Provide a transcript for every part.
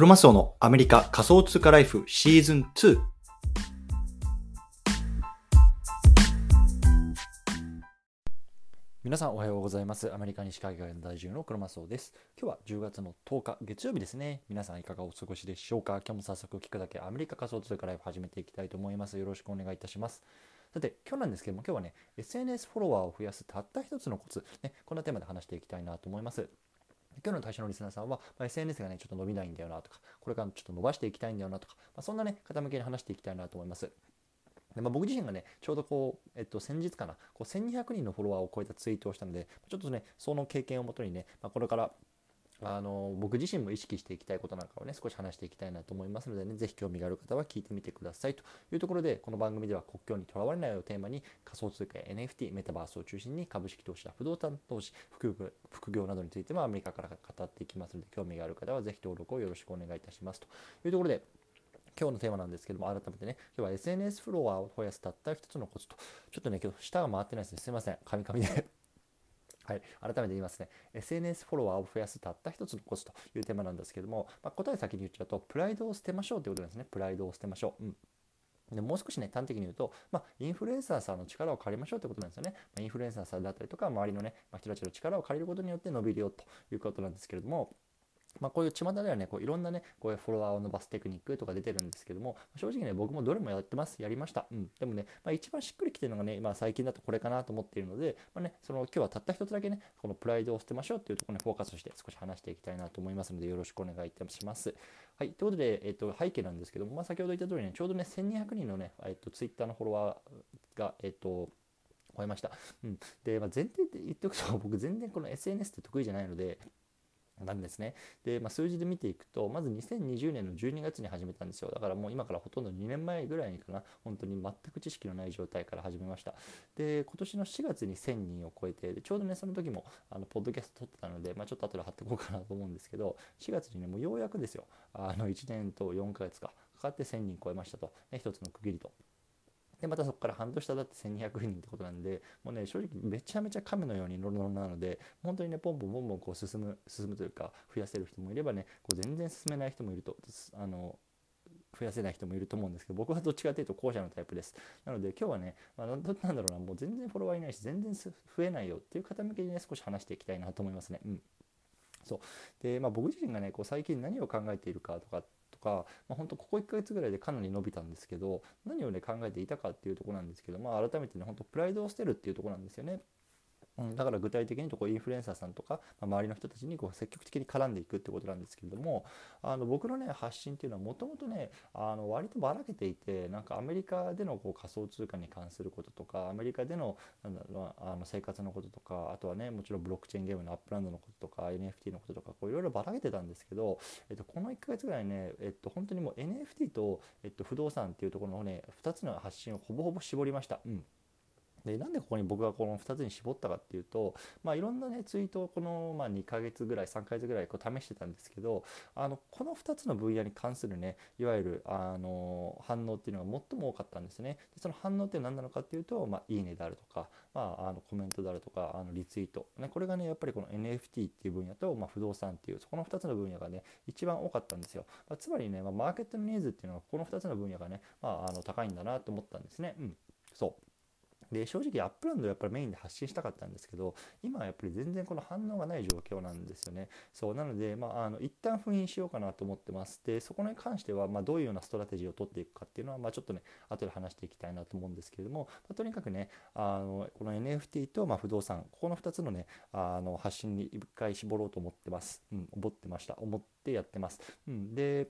クロマスオのアメリカ仮想通貨ライフシーズン2。皆さんおはようございます。アメリカ西海岸在住のクロマスオです。今日は10月の10日月曜日ですね。皆さんいかがお過ごしでしょうか？今日も早速聞くだけアメリカ仮想通貨ライフ始めていきたいと思います。よろしくお願いいたします。さて、今日なんですけども、今日はね、SNS フォロワーを増やすたった一つのコツ、ね、こんなテーマで話していきたいなと思います。今日の対象のリスナーさんは、ま、SNS がね、ちょっと伸びないんだよなとか、これからちょっと伸ばしていきたいんだよなとか、ま、そんなね、方向けに話していきたいなと思います。でまあ、僕自身がね、ちょうどこう、えっと、先日かな、こう1200人のフォロワーを超えたツイートをしたので、ちょっとね、その経験をもとにね、まあ、これからあの僕自身も意識していきたいことなんかをね少し話していきたいなと思いますのでねぜひ興味がある方は聞いてみてくださいと。いうところでこの番組では国境にとらわれないをテーマに仮想通貨や NFT メタバースを中心に株式投資や不動産投資副業などについてもアメリカから語っていきますので興味がある方はぜひ登録をよろしくお願いいたしますと。いうところで今日のテーマなんですけども、改めてね、今日は SNS フロアを増やすたった一つのコツと、ちょっとね、今日舌が回ってないですね。すいません。カミカミで。はい、改めて言いますね。SNS フォロワーを増やすたった一つのコツというテーマなんですけども、まあ、答え先に言っちゃうとプライドを捨てましょうということなんですね。プライドを捨てましょう、うん。でもう少しね、端的に言うと、まあ、インフルエンサーさんの力を借りましょうということなんですよね。まあ、インフルエンサーさんだったりとか、周りのね、まあ、人たちの力を借りることによって伸びるよということなんですけれども、まあ、こういう巷ではね、こういろんなね、こういうフォロワーを伸ばすテクニックとか出てるんですけども、正直ね、僕もどれもやってます。やりました。うん。でもね、まあ、一番しっくりきてるのがね、ま、最近だとこれかなと思っているので、まあね、その今日はたった一つだけね、このプライドを捨てましょうっていうところにフォーカスして少し話していきたいなと思いますので、よろしくお願いいたします。はい。ということで、えっ、と、背景なんですけども、まあ、先ほど言った通りね、ちょうどね、1200人のね、えっ、と、ツイッターのフォロワーが、えっ、と、超えました。うん。で、まあ、前提で言っておくと、僕全然この SNS って得意じゃないので、なんですね。で、まあ、数字で見ていくと、まず2020年の12月に始めたんですよ。だからもう今からほとんど2年前ぐらいにかな、本当に全く知識のない状態から始めました。で、今年の4月に1000人を超えて、でちょうどね、その時も、あの、ポッドキャスト撮ってたので、まあ、ちょっと後で貼っておこうかなと思うんですけど、4月にね、もうようやくですよ、あの、1年と4ヶ月か、かかって1000人超えましたと、ね、一つの区切りと。で、またそこから半年経って1200人ってことなんで、もうね、正直めちゃめちゃ亀のようにノロノロなので、本当にね、ポンポンポンポンこう進む、進むというか、増やせる人もいればね、こう全然進めない人もいると、あの、増やせない人もいると思うんですけど、僕はどっちかというと後者のタイプです。なので今日はね、まあ、なんだろうな、もう全然フォロワーいないし、全然増えないよっていう方向けにね、少し話していきたいなと思いますね。うん。そう。で、まあ僕自身がね、こう最近何を考えているかとかか、まあ、本当ここ1ヶ月ぐらいでかなり伸びたんですけど何をね考えていたかっていうとこなんですけど、まあ、改めてね本当プライドを捨てるっていうとこなんですよね。うん、だから具体的にとこうインフルエンサーさんとか、まあ、周りの人たちにこう積極的に絡んでいくってことなんですけれどもあの僕のね発信っていうのはもともとねあの割とばらけていてなんかアメリカでのこう仮想通貨に関することとかアメリカでのなんだろうあの生活のこととかあとはねもちろんブロックチェーンゲームの Upland のこととか NFT のこととかいろいろばらけてたんですけど、えっと、この1ヶ月ぐらいね、えっと、本当にもう NFT と、えっと、不動産っていうところのね2つの発信をほぼほぼ絞りました。うんでなんでここに僕がこの2つに絞ったかっていうと、まあ、いろんなねツイートをこの、まあ、2ヶ月ぐらい3ヶ月ぐらいこう試してたんですけどあのこの2つの分野に関するねいわゆるあの反応っていうのが最も多かったんですね。でその反応って何なのかっていうと、まあ、いいねであるとか、まあ、あのコメントであるとかあのリツイート、ね、これがねやっぱりこの NFT っていう分野と、ま、不動産っていうそこの2つの分野がね一番多かったんですよ、ま、つまりね、ま、マーケットのニーズっていうのはこの2つの分野がね、まあ、あの高いんだなと思ったんですね。うん。そう。で正直 Upland やっぱりメインで発信したかったんですけど今はやっぱり全然この反応がない状況なんですよね。そうなのでまああの一旦封印しようかなと思ってますでそこに関してはまどういうようなストラテジーを取っていくかっていうのはまあちょっとね後で話していきたいなと思うんですけれども、まあ、とにかくねあのこの NFT とま不動産ここの2つのねあの発信に一回絞ろうと思ってます。うん思ってました。思ってやってます、うん、で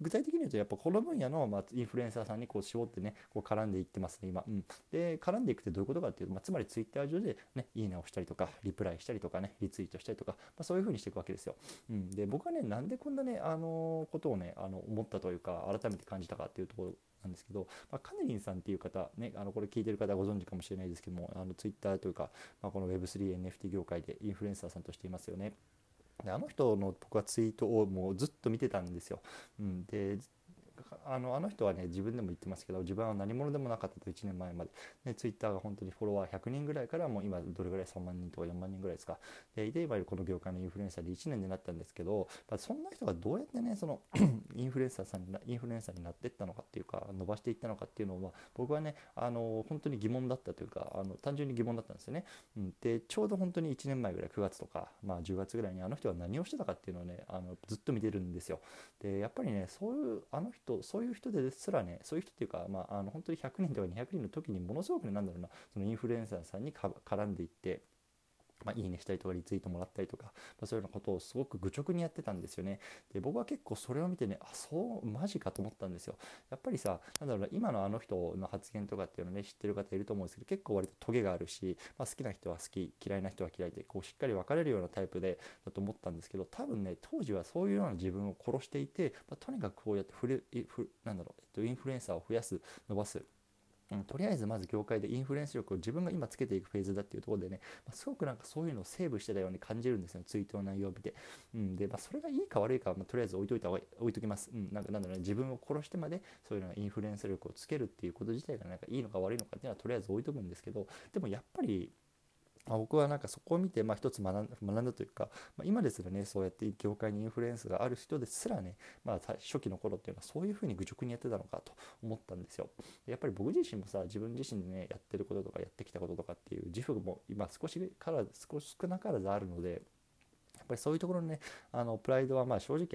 具体的に言うとやっぱこの分野の、まあ、インフルエンサーさんにこう絞ってねこう絡んでいってますね今、うん、で絡んでいくってどういうことかっていうと、まあ、つまりツイッター上でねいいねをしたりとかリプライしたりとかねリツイートしたりとか、まあ、そういう風にしていくわけですよ、うん、で僕はねなんでこんなねあのことをねあの思ったというか改めて感じたかっていうところなんですけど、まあ、カネリンさんっていう方、ね、あのこれ聞いてる方ご存知かもしれないですけども、あのツイッターというか、まあ、この Web3、NFT 業界でインフルエンサーさんとしていますよね。であの人の僕はツイートをもうずっと見てたんですよ。うん、であのあの人はね自分でも言ってますけど自分は何者でもなかったと1年前まで、ね、ツイッターが本当にフォロワー100人ぐらいからもう今どれぐらい3万人とか4万人ぐらいですか。でで今この業界のインフルエンサーで1年でなったんですけど、まあ、そんな人がどうやってねその インフルエンサーさんにインフルエンサーになっていったのかっていうか伸ばしていったのかっていうのは僕はねあの本当に疑問だったというかあの単純に疑問だったんですよね、うん、でちょうど本当に1年前ぐらい9月とか、まあ、10月ぐらいにあの人は何をしてたかっていうのをねあのずっと見てるんですよ。でやっぱりねそういうあの人そういう人ですらねそういう人っていうか、まあ、あの本当に100人とか200人の時にものすごくねなんだろうなそのインフルエンサーさんに絡んでいってまあ、いいねしたりとかリツイートもらったりとか、まあ、そういうようなことをすごく愚直にやってたんですよね。で僕は結構それを見てねあそうマジかと思ったんですよ。やっぱりさなんだろうな今のあの人の発言とかっていうのね知ってる方いると思うんですけど結構割とトゲがあるし、まあ、好きな人は好き嫌いな人は嫌いでこうしっかり分かれるようなタイプでだと思ったんですけど多分ね当時はそういうような自分を殺していて、まあ、とにかくこうやってフレフなんだろう、えっと、インフルエンサーを増やす伸ばすうん、とりあえずまず業界でインフルエンス力を自分が今つけていくフェーズだっていうところでね、まあ、すごくなんかそういうのをセーブしてたように感じるんですよ、ツイートの内容を見て。うん、で、まあ、それがいいか悪いかは、まあ、とりあえず置いといた方が置いときます。うん、なんかなんだろうね、自分を殺してまでそういうのインフルエンス力をつけるっていうこと自体がなんかいいのか悪いのかっていうのはとりあえず置いとくんですけど、でもやっぱり、まあ、僕はなんかそこを見て、まあ、一つ学んだというか、まあ、今ですらねそうやって業界にインフルエンスがある人ですらね、まあ、初期の頃っていうのはそういうふうに愚直にやってたのかと思ったんですよ。やっぱり僕自身もさ自分自身でねやってることとかやってきたこととかっていう自負も今少しから少し少なからずあるのでやっぱりそういうところのねあのプライドはまあ正直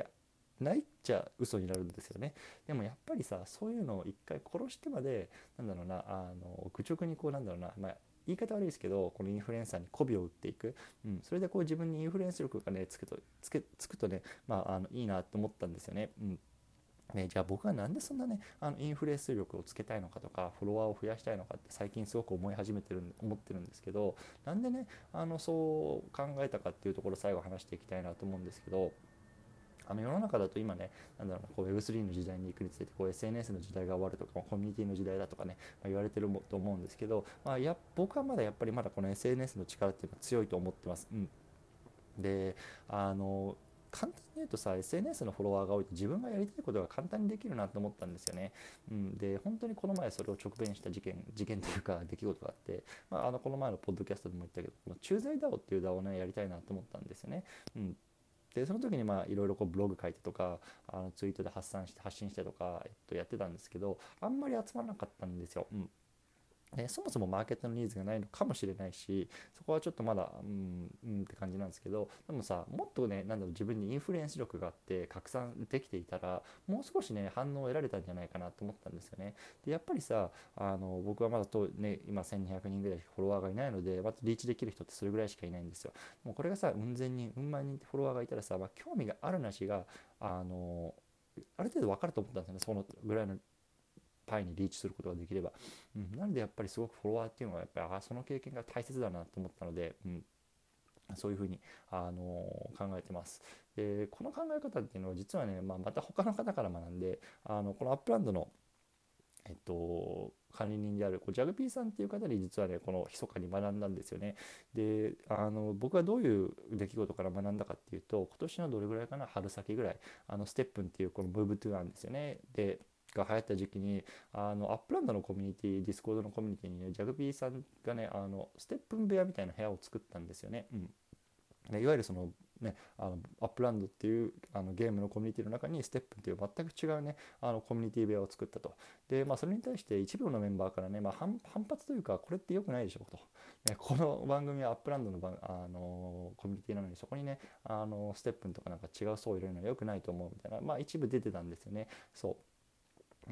ないっちゃ嘘になるんですよねでもやっぱりさそういうのを一回殺してまでなんだろうなあの愚直にこうなんだろうな、まあ、言い方悪いですけどこのインフルエンサーに媚びを打っていく、うん、それでこう自分にインフルエンス力がねつくとつけつくとね、まあ、あのいいなと思ったんですよね。うん。ね、じゃあ僕は何でそんなねあのインフルエンス力をつけたいのかとかフォロワーを増やしたいのかって最近すごく思い始めてる思ってるんですけどなんでねあのそう考えたかっていうところ最後話していきたいなと思うんですけどあの世の中だと今ね、なんだろう、こう Web3 の時代に行くにつれて、こう SNS の時代が終わるとか、コミュニティの時代だとかね、まあ、言われてると思うんですけど、まあ、や僕はまだやっぱりまだこの SNS の力っていうのは強いと思ってます。うん、で、あの、簡単に言うとさ SNS のフォロワーが多いと自分がやりたいことが簡単にできるなと思ったんですよね。うん、で本当にこの前それを直面した事件事件というか出来事があって、まあ、あのこの前のポッドキャストでも言ったけどこの駐在 DAO っていう DAO をねやりたいなと思ったんですよね。うん、でその時にまあいろいろこうブログ書いてとかあのツイートで発散して発信してとか、えっと、やってたんですけどあんまり集まらなかったんですよ。うんね、そもそもマーケットのニーズがないのかもしれないしそこはちょっとまだうんうんって感じなんですけどでもさもっとねなんだろう自分にインフルエンス力があって拡散できていたらもう少しね反応を得られたんじゃないかなと思ったんですよね。でやっぱりさあの僕はまだと、ね、今1200人ぐらいフォロワーがいないのでまずリーチできる人ってそれぐらいしかいないんですよ。もうこれがさうん千人うん万人ってフォロワーがいたらさ、まあ、興味があるなしがあのある程度分かると思ったんですよねそのぐらいのパイにリーチすることができれば、うん、なのでやっぱりすごくフォロワーっていうのはやっぱりあその経験が大切だなと思ったので、うん、そういうふうに、あの考えてます。でこの考え方っていうのは実はね、まあ、また他の方から学んであのこの Upland のえっと、管理人であるこうジャグピーさんっていう方に実はねこの密かに学んだんですよね。であの僕はどういう出来事から学んだかっていうと今年のどれぐらいかな春先ぐらいあの STEPNっていうこの Move to Earn なんですよね。でが流行った時期にあの Upland のコミュニティ Discord のコミュニティにねジャグピーさんがねあの STEPN 部屋みたいな部屋を作ったんですよね。うん。でいわゆるそのね、あの Upland っていうあのゲームのコミュニティの中に STEPN っていう全く違うねあのコミュニティ部屋を作ったと。で、まあ、それに対して一部のメンバーからね、まあ、反発というかこれって良くないでしょと、ね、この番組は Upland のあのコミュニティなのにそこにねあの STEPN とかなんか違う層を入れるのは良くないと思うみたいな、まあ、一部出てたんですよね。そう。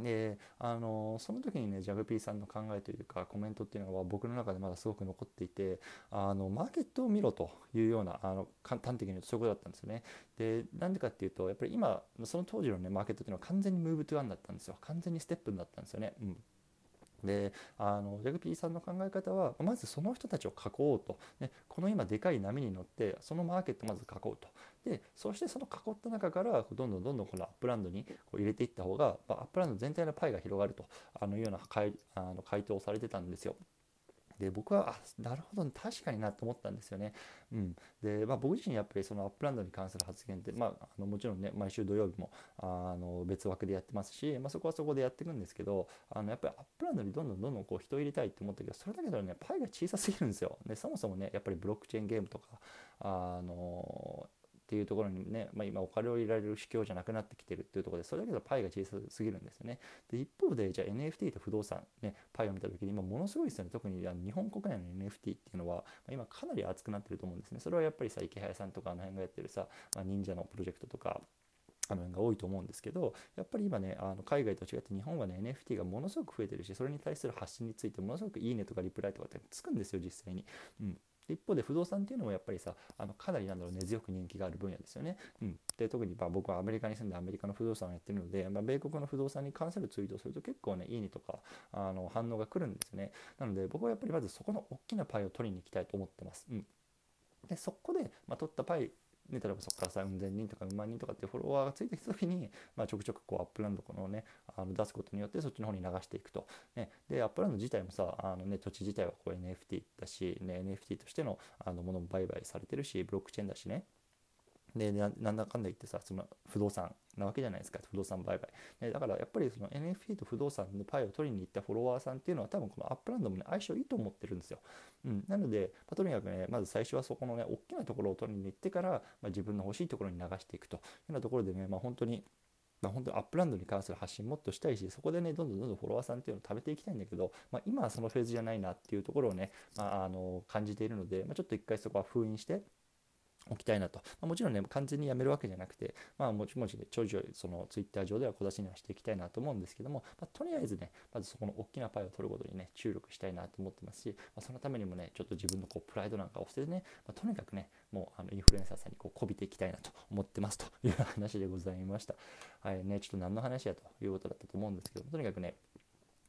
であのその時にねジャグピーさんの考えというかコメントっていうのは僕の中でまだすごく残っていてあのマーケットを見ろというようなあの端的に言うとそういうことだったんですよね。でなんでかっていうとやっぱり今その当時のねマーケットっていうのは完全に Move to Earn だったんですよ完全に STEPN になったんですよね。うんであのジャグピーさんの考え方はまずその人たちを囲おうと、ね、この今でかい波に乗ってそのマーケットをまず囲おうと。でそしてその囲った中からどんどんどんどんこの Upland にこう入れていった方が、まあ、 Upland 全体のパイが広がると。あのいうような回あの回答をされてたんですよ。で僕はあなるほど確かになと思ったんですよね。うん、で、まあ、僕自身やっぱりその Upland に関する発言って、まあ、あのもちろんね毎週土曜日もあの別枠でやってますし、まあ、そこはそこでやっていくんですけどあのやっぱり Upland にどんどんどんどんこう人を入れたいって思ったけどそれだけではねパイが小さすぎるんですよ。でそもそもねやっぱりブロックチェーンゲームとかあのっていうところにね、まあ、今お金を入れられる市況じゃなくなってきてるっていうところでそれだけどパイが小さすぎるんですよね。で一方でじゃあ NFT と不動産、ね、パイを見た時に今ものすごいですよね特に日本国内の NFT っていうのは今かなり熱くなってると思うんですね。それはやっぱりさイケハヤさんとかあの辺がやってるさ、まあ、忍者のプロジェクトとかあの辺が多いと思うんですけどやっぱり今ねあの海外と違って日本はね NFT がものすごく増えてるしそれに対する発信についてものすごくいいねとかリプライとかってつくんですよ実際に。うん一方で不動産っていうのもやっぱりさあのかなりなんだろう根強く人気がある分野ですよね。うん、で特にまあ僕はアメリカに住んでアメリカの不動産をやってるので、まあ、米国の不動産に関するツイートをすると結構ねいいねとかあの反応が来るんですね。なので僕はやっぱりまずそこの大きなパイを取りに行きたいと思ってます。うんでそこで、まあ、取ったパイで、例えばそこからさ、うん千人とかうん万人とかっていうフォロワーがついてきた時に、まあ、ちょくちょくこう Upland このね、あの出すことによってそっちの方に流していくと。ね、で、 Upland 自体もさ、あのね、土地自体はこう NFT だし、ね、NFT としてのあのものも売買されてるし、ブロックチェーンだしね。でなんだかんだ言ってさその不動産なわけじゃないですか不動産売買、ね、だからやっぱりその NFT と不動産のパイを取りに行ったフォロワーさんっていうのは多分この Upland もね相性いいと思ってるんですよ、うん、なので、まあ、とにかくねまず最初はそこのね大きなところを取りに行ってから、まあ、自分の欲しいところに流していくと。いうようなところでね、まあ、本当にまあ、本当に Upland に関する発信もっとしたいし、そこでね、どんどんどんどんフォロワーさんっていうのを食べていきたいんだけど、まあ、今はそのフェーズじゃないなっていうところをね、まあ、あの感じているので、まあ、ちょっと一回そこは封印して、おきたいなと、まあ、もちろんね完全にやめるわけじゃなくて、まあ、もちもちでちょいちょいそのツイッター上では小出しにはしていきたいなと思うんですけども、まあ、とりあえずねまずそこの大きなパイを取ることにね注力したいなと思ってますし、まあ、そのためにもねちょっと自分のこうプライドなんかを捨ててね、まとにかくねもうあのインフルエンサーさんにこうこびていきたいなと思ってますという話でございました。はいねちょっと何の話やということだったと思うんですけどもとにかくね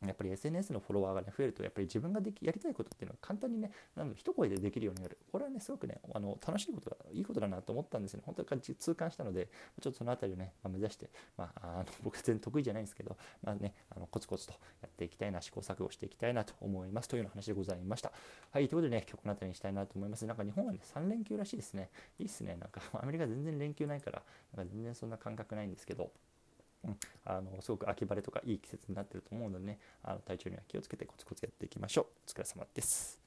やっぱり SNS のフォロワーが、ね、増えると、やっぱり自分ができやりたいことっていうのは簡単にね、なん一声でできるようになる。これはね、すごくね、あの楽しいことだ、いいことだなと思ったんですよね。本当に痛感したので、ちょっとそのあたりをね、まあ、目指して、まあ、あの 僕全然得意じゃないんですけど、まあね、あのコツコツとやっていきたいな、試行錯誤していきたいなと思いますというような話でございました。はい、ということでね、今日この辺りにしたいなと思います。なんか日本はね、3連休らしいですね。いいっすね。なんか アメリカ全然連休ないから、なんか全然そんな感覚ないんですけど、うん、あのすごく秋晴れとかいい季節になってると思うのでねあの体調には気をつけてコツコツやっていきましょう。お疲れ様です。